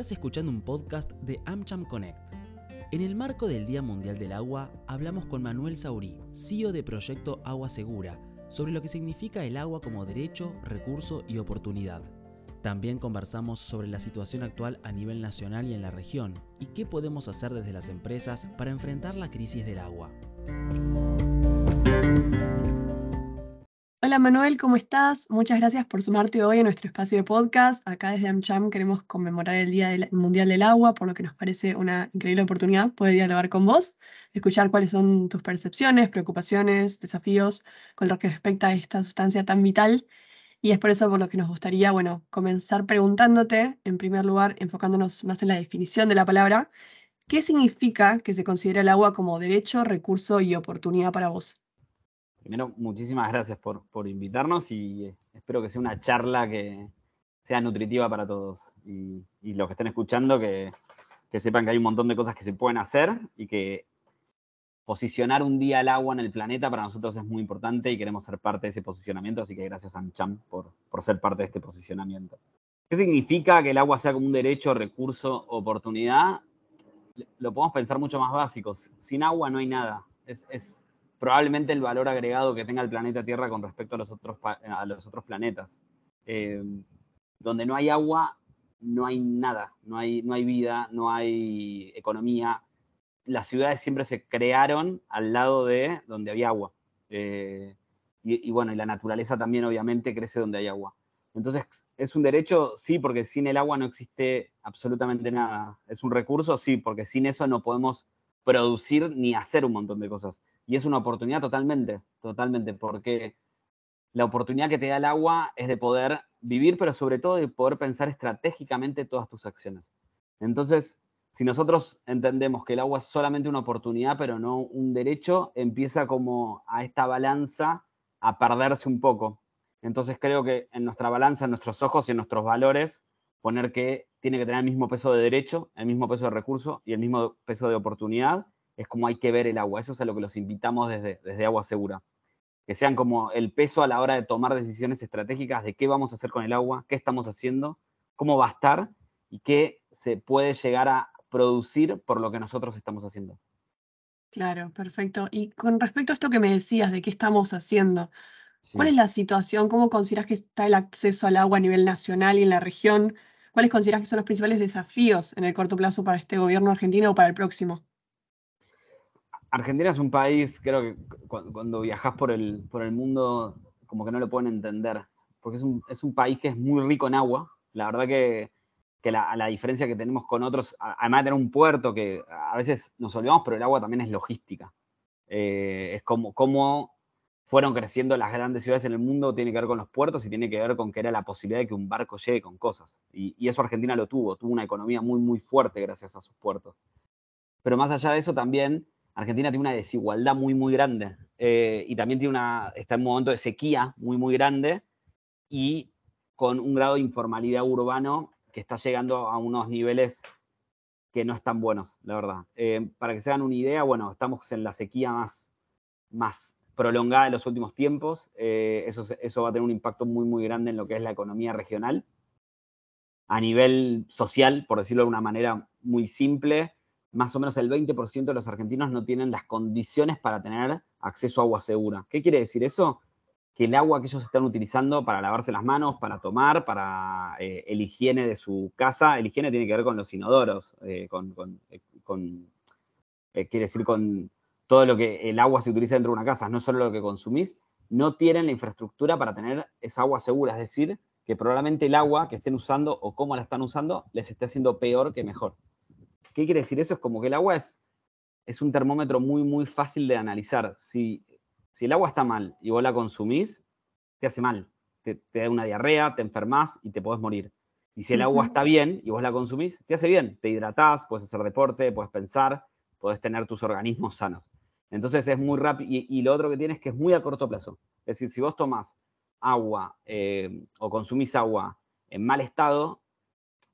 Estás escuchando un podcast de AmCham Connect. En el marco del Día Mundial del Agua, hablamos con Manuel Saurí, CEO de Proyecto Agua Segura, sobre lo que significa el agua como derecho, recurso y oportunidad. También conversamos sobre la situación actual a nivel nacional y en la región y qué podemos hacer desde las empresas para enfrentar la crisis del agua. Hola Manuel, ¿cómo estás? Muchas gracias por sumarte hoy a nuestro espacio de podcast. Acá desde AmCham queremos conmemorar el Día Mundial del Agua, por lo que nos parece una increíble oportunidad poder dialogar con vos, escuchar cuáles son tus percepciones, preocupaciones, desafíos con lo que respecta a esta sustancia tan vital. Y es por eso por lo que nos gustaría, bueno, comenzar preguntándote, en primer lugar, enfocándonos más en la definición de la palabra, ¿qué significa que se considera el agua como derecho, recurso y oportunidad para vos? Primero, muchísimas gracias por, invitarnos y eh, espero que sea una charla que sea nutritiva para todos. Y, los que estén escuchando, que, sepan que hay un montón de cosas que se pueden hacer y que posicionar un día el agua en el planeta para nosotros es muy importante y queremos ser parte de ese posicionamiento, así que gracias a Amcham por, por ser parte de este posicionamiento. ¿Qué significa que el agua sea como un derecho, recurso, oportunidad? Lo podemos pensar mucho más básicos. Sin agua no hay nada. es, probablemente el valor agregado que tenga el planeta Tierra con respecto a los otros, planetas. Eh, donde no hay agua, no hay nada, no hay, no hay vida, no hay economía. Las ciudades siempre se crearon al lado de donde había agua. Eh, y, bueno, y la naturaleza también obviamente crece donde hay agua. Entonces, ¿es un derecho? Sí, porque sin el agua no existe absolutamente nada. ¿Es un recurso? Sí, porque sin eso no podemos producir ni hacer un montón de cosas. Y es una oportunidad totalmente, totalmente, porque la oportunidad que te da el agua es de poder vivir, pero sobre todo de poder pensar estratégicamente todas tus acciones. Entonces, si nosotros entendemos que el agua es solamente una oportunidad, pero no un derecho, empieza como a esta balanza a perderse un poco. Entonces creo que en nuestra balanza, en nuestros ojos y en nuestros valores, poner que tiene que tener el mismo peso de derecho, el mismo peso de recurso y el mismo peso de oportunidad, es como hay que ver el agua. Eso es a lo que los invitamos desde, desde Agua Segura. Que sean como el peso a la hora de tomar decisiones estratégicas de qué vamos a hacer con el agua, qué estamos haciendo, cómo va a estar y qué se puede llegar a producir por lo que nosotros estamos haciendo. Claro, perfecto. Y con respecto a esto que me decías de qué estamos haciendo, ¿cuál es la situación? ¿Cómo consideras que está el acceso al agua a nivel nacional y en la región? ¿Cuáles consideras que son los principales desafíos en el corto plazo para este gobierno argentino o para el próximo? Argentina es un país, creo que cuando viajas por el, por el mundo, como que no lo pueden entender, porque es un, es un país que es muy rico en agua. La verdad que, que la, la, diferencia que tenemos con otros, además de tener un puerto que a veces nos olvidamos, pero el agua también es logística. Eh, es como, como fueron creciendo las grandes ciudades en el mundo, tiene que ver con los puertos y tiene que ver con que era la posibilidad de que un barco llegue con cosas. Y, y eso Argentina lo tuvo, tuvo una economía muy, muy fuerte gracias a sus puertos. Pero más allá de eso también Argentina tiene una desigualdad muy, muy grande eh, y también tiene una, está en un momento de sequía muy, muy grande y con un grado de informalidad urbano que está llegando a unos niveles que no están buenos, la verdad. Eh, para que se hagan una idea, bueno, estamos en la sequía más, más prolongada de los últimos tiempos. Eh, eso, eso va a tener un impacto muy, muy grande en lo que es la economía regional. A nivel social, por decirlo de una manera muy simple, más o menos el 20% de los argentinos no tienen las condiciones para tener acceso a agua segura. ¿Qué quiere decir eso? Que el agua que ellos están utilizando para lavarse las manos, para tomar, para eh, el higiene de su casa, el higiene tiene que ver con los inodoros, eh, con, eh, quiere decir con todo lo que el agua se utiliza dentro de una casa, no solo lo que consumís, no tienen la infraestructura para tener esa agua segura, es decir, que probablemente el agua que estén usando o cómo la están usando les esté haciendo peor que mejor. ¿Qué quiere decir eso? Es como que el agua es, es un termómetro muy, muy fácil de analizar. Si, si el agua está mal y vos la consumís, te hace mal. Te, da una diarrea, te enfermas y te podés morir. Y si el agua está bien y vos la consumís, te hace bien. Te hidratás, puedes hacer deporte, puedes pensar, puedes tener tus organismos sanos. Entonces es muy rápido. Y, lo otro que tienes es que es muy a corto plazo. Es decir, si vos tomás agua eh, o consumís agua en mal estado,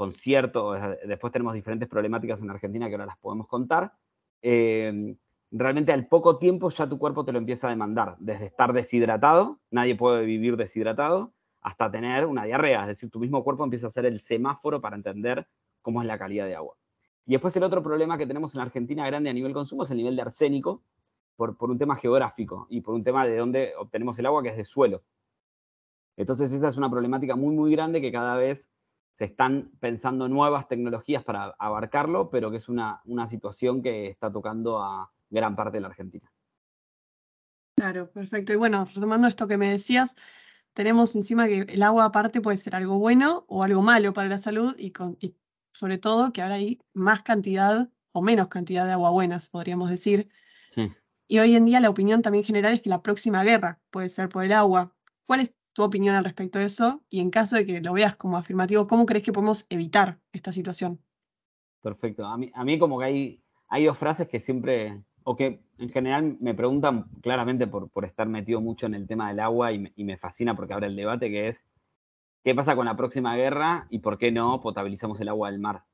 con cierto, después tenemos diferentes problemáticas en Argentina que ahora las podemos contar, eh, realmente al poco tiempo ya tu cuerpo te lo empieza a demandar, desde estar deshidratado, nadie puede vivir deshidratado, hasta tener una diarrea, es decir, tu mismo cuerpo empieza a ser el semáforo para entender cómo es la calidad de agua. Y después el otro problema que tenemos en Argentina grande a nivel consumo es el nivel de arsénico, por, por un tema geográfico y por un tema de dónde obtenemos el agua, que es de suelo. Entonces esa es una problemática muy, muy grande que cada vez se están pensando nuevas tecnologías para abarcarlo, pero que es una, una situación que está tocando a gran parte de la Argentina. Claro, perfecto. Y bueno, retomando esto que me decías, tenemos encima que el agua aparte puede ser algo bueno o algo malo para la salud y, con, y sobre todo que ahora hay más cantidad o menos cantidad de agua buenas, podríamos decir. Sí. Y hoy en día la opinión también general es que la próxima guerra puede ser por el agua. ¿Cuál es tu opinión al respecto de eso? Y en caso de que lo veas como afirmativo, ¿cómo crees que podemos evitar esta situación? Perfecto. A mí, a mí como que hay, hay dos frases que siempre, o que en general me preguntan claramente por, por estar metido mucho en el tema del agua y me, y me fascina porque abre el debate, que es, ¿qué pasa con la próxima guerra y por qué no potabilizamos el agua del mar?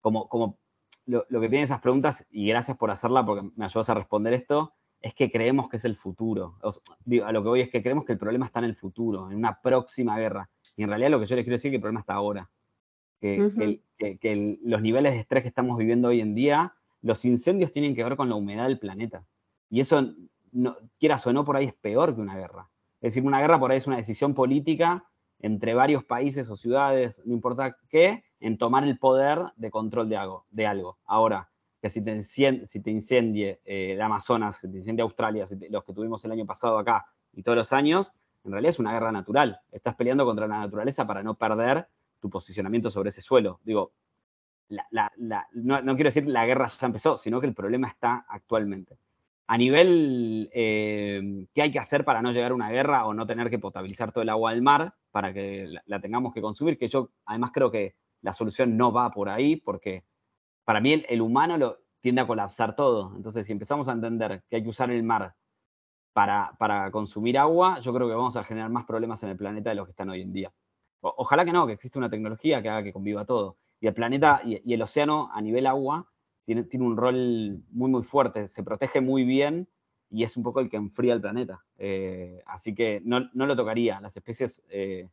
Como, como lo, lo que tienen esas preguntas, y gracias por hacerla porque me ayudas a responder esto, es que creemos que es el futuro. O sea, digo, a lo que voy es que creemos que el problema está en el futuro, en una próxima guerra. Y en realidad lo que yo les quiero decir es que el problema está ahora. Que, Ujú. que el- que- que el- los niveles de estrés que estamos viviendo hoy en día, los incendios tienen que ver con la humedad del planeta. Y eso, no, quieras o no, por ahí es peor que una guerra. Es decir, una guerra por ahí es una decisión política entre varios países o ciudades, no importa qué, en tomar el poder de control de algo. De algo. Ahora, que si te, incien- si te incendie eh, el Amazonas, si te incendie Australia, los que tuvimos el año pasado acá y todos los años, en realidad es una guerra natural. Estás peleando contra la naturaleza para no perder tu posicionamiento sobre ese suelo. Digo, no, quiero decir la guerra ya empezó, sino que el problema está actualmente. A nivel, eh, ¿qué hay que hacer para no llegar a una guerra o no tener que potabilizar todo el agua del mar para que la tengamos que consumir? Que yo además creo que la solución no va por ahí, porque para mí el, humano lo, tiende a colapsar todo. Entonces, si empezamos a entender que hay que usar el mar para, consumir agua, yo creo que vamos a generar más problemas en el planeta de los que están hoy en día. Ojalá que no, que exista una tecnología que haga que conviva todo. Y el planeta y, el océano a nivel agua tiene, un rol muy, muy fuerte, se protege muy bien y es un poco el que enfría el planeta. Eh, así que no, no lo tocaría. Las especies eh,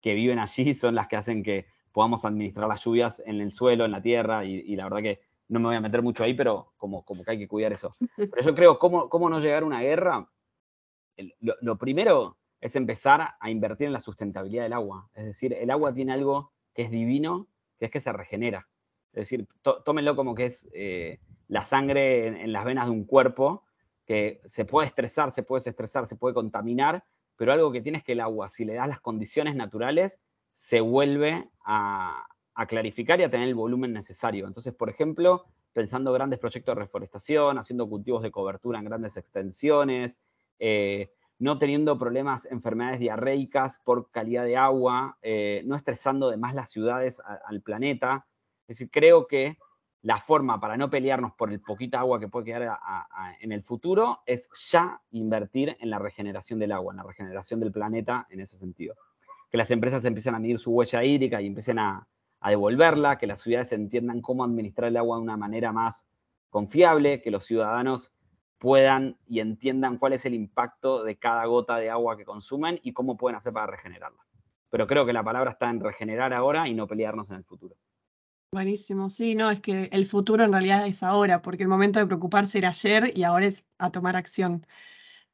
que viven allí son las que hacen que podamos administrar las lluvias en el suelo, en la tierra, y, y la verdad que no me voy a meter mucho ahí, pero como, como que hay que cuidar eso. Pero yo creo, ¿cómo, cómo no llegar a una guerra? El- lo, lo primero es empezar a invertir en la sustentabilidad del agua. Es decir, el agua tiene algo que es divino, que es que se regenera. Es decir, tó- tómenlo como que es eh, la sangre en, en las venas de un cuerpo, que se puede estresar, se puede desestresar, se puede contaminar, pero algo que tiene es que el agua, si le das las condiciones naturales, se vuelve a, a clarificar y a tener el volumen necesario. Entonces, por ejemplo, pensando grandes proyectos de reforestación, haciendo cultivos de cobertura en grandes extensiones, eh, no teniendo problemas, enfermedades diarreicas por calidad de agua, eh, no estresando de más las ciudades al planeta. Es decir, creo que la forma para no pelearnos por el poquita agua que puede quedar en el futuro es ya invertir en la regeneración del agua, en la regeneración del planeta en ese sentido. Que las empresas empiecen a medir su huella hídrica y empiecen a, devolverla, que las ciudades entiendan cómo administrar el agua de una manera más confiable, que los ciudadanos puedan y entiendan cuál es el impacto de cada gota de agua que consumen y cómo pueden hacer para regenerarla. Pero creo que la palabra está en regenerar ahora y no pelearnos en el futuro. Buenísimo, sí, no, es que el futuro en realidad es ahora, porque el momento de preocuparse era ayer y ahora es a tomar acción.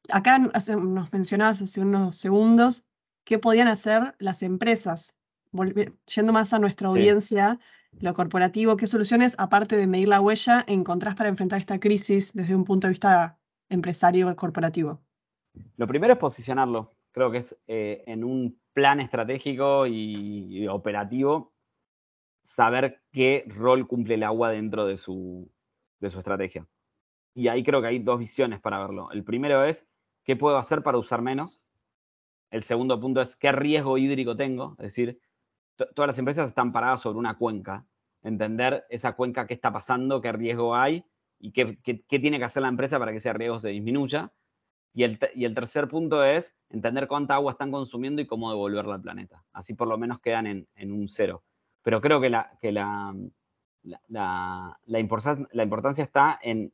Acá nos mencionabas hace unos segundos qué podían hacer las empresas, Volve- yendo más a nuestra Sí. audiencia, lo corporativo, qué soluciones, aparte de medir la huella, encontrás para enfrentar esta crisis desde un punto de vista empresario corporativo. Lo primero es posicionarlo. Creo que es eh, en un plan estratégico y, y operativo saber qué rol cumple el agua dentro de su, de su estrategia. Y ahí creo que hay dos visiones para verlo. El primero es qué puedo hacer para usar menos. El segundo punto es qué riesgo hídrico tengo. Es decir, to- todas las empresas están paradas sobre una cuenca. Entender esa cuenca, qué está pasando, qué riesgo hay y qué, tiene que hacer la empresa para que ese riesgo se disminuya. Y el, y el tercer punto es entender cuánta agua están consumiendo y cómo devolverla al planeta. Así por lo menos quedan en, en un cero. Pero creo que la, que la, la- la importancia, la importancia está en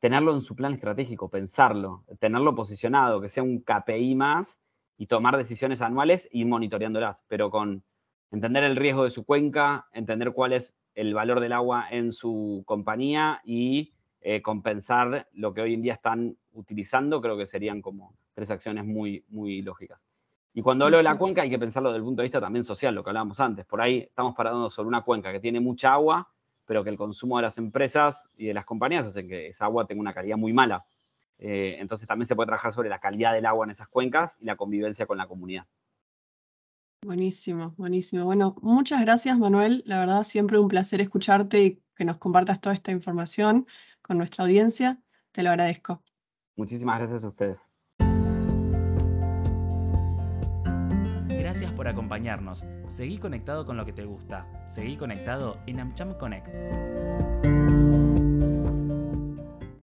tenerlo en su plan estratégico, pensarlo, tenerlo posicionado, que sea un KPI más y tomar decisiones anuales y monitoreándolas, pero con entender el riesgo de su cuenca, entender cuál es el valor del agua en su compañía y eh, compensar lo que hoy en día están utilizando, creo que serían como tres acciones muy, muy lógicas. Y cuando hablo de la cuenca hay que pensarlo desde el punto de vista también social, lo que hablábamos antes. Por ahí estamos parando sobre una cuenca que tiene mucha agua, pero que el consumo de las empresas y de las compañías hace que esa agua tenga una calidad muy mala. Eh, entonces también se puede trabajar sobre la calidad del agua en esas cuencas y la convivencia con la comunidad. Buenísimo, buenísimo. Bueno, muchas gracias Manuel. La verdad, siempre un placer escucharte y que nos compartas toda esta información con nuestra audiencia. Te lo agradezco. Muchísimas gracias a ustedes. Gracias por acompañarnos. Seguí conectado con lo que te gusta. Seguí conectado en AmCham Connect.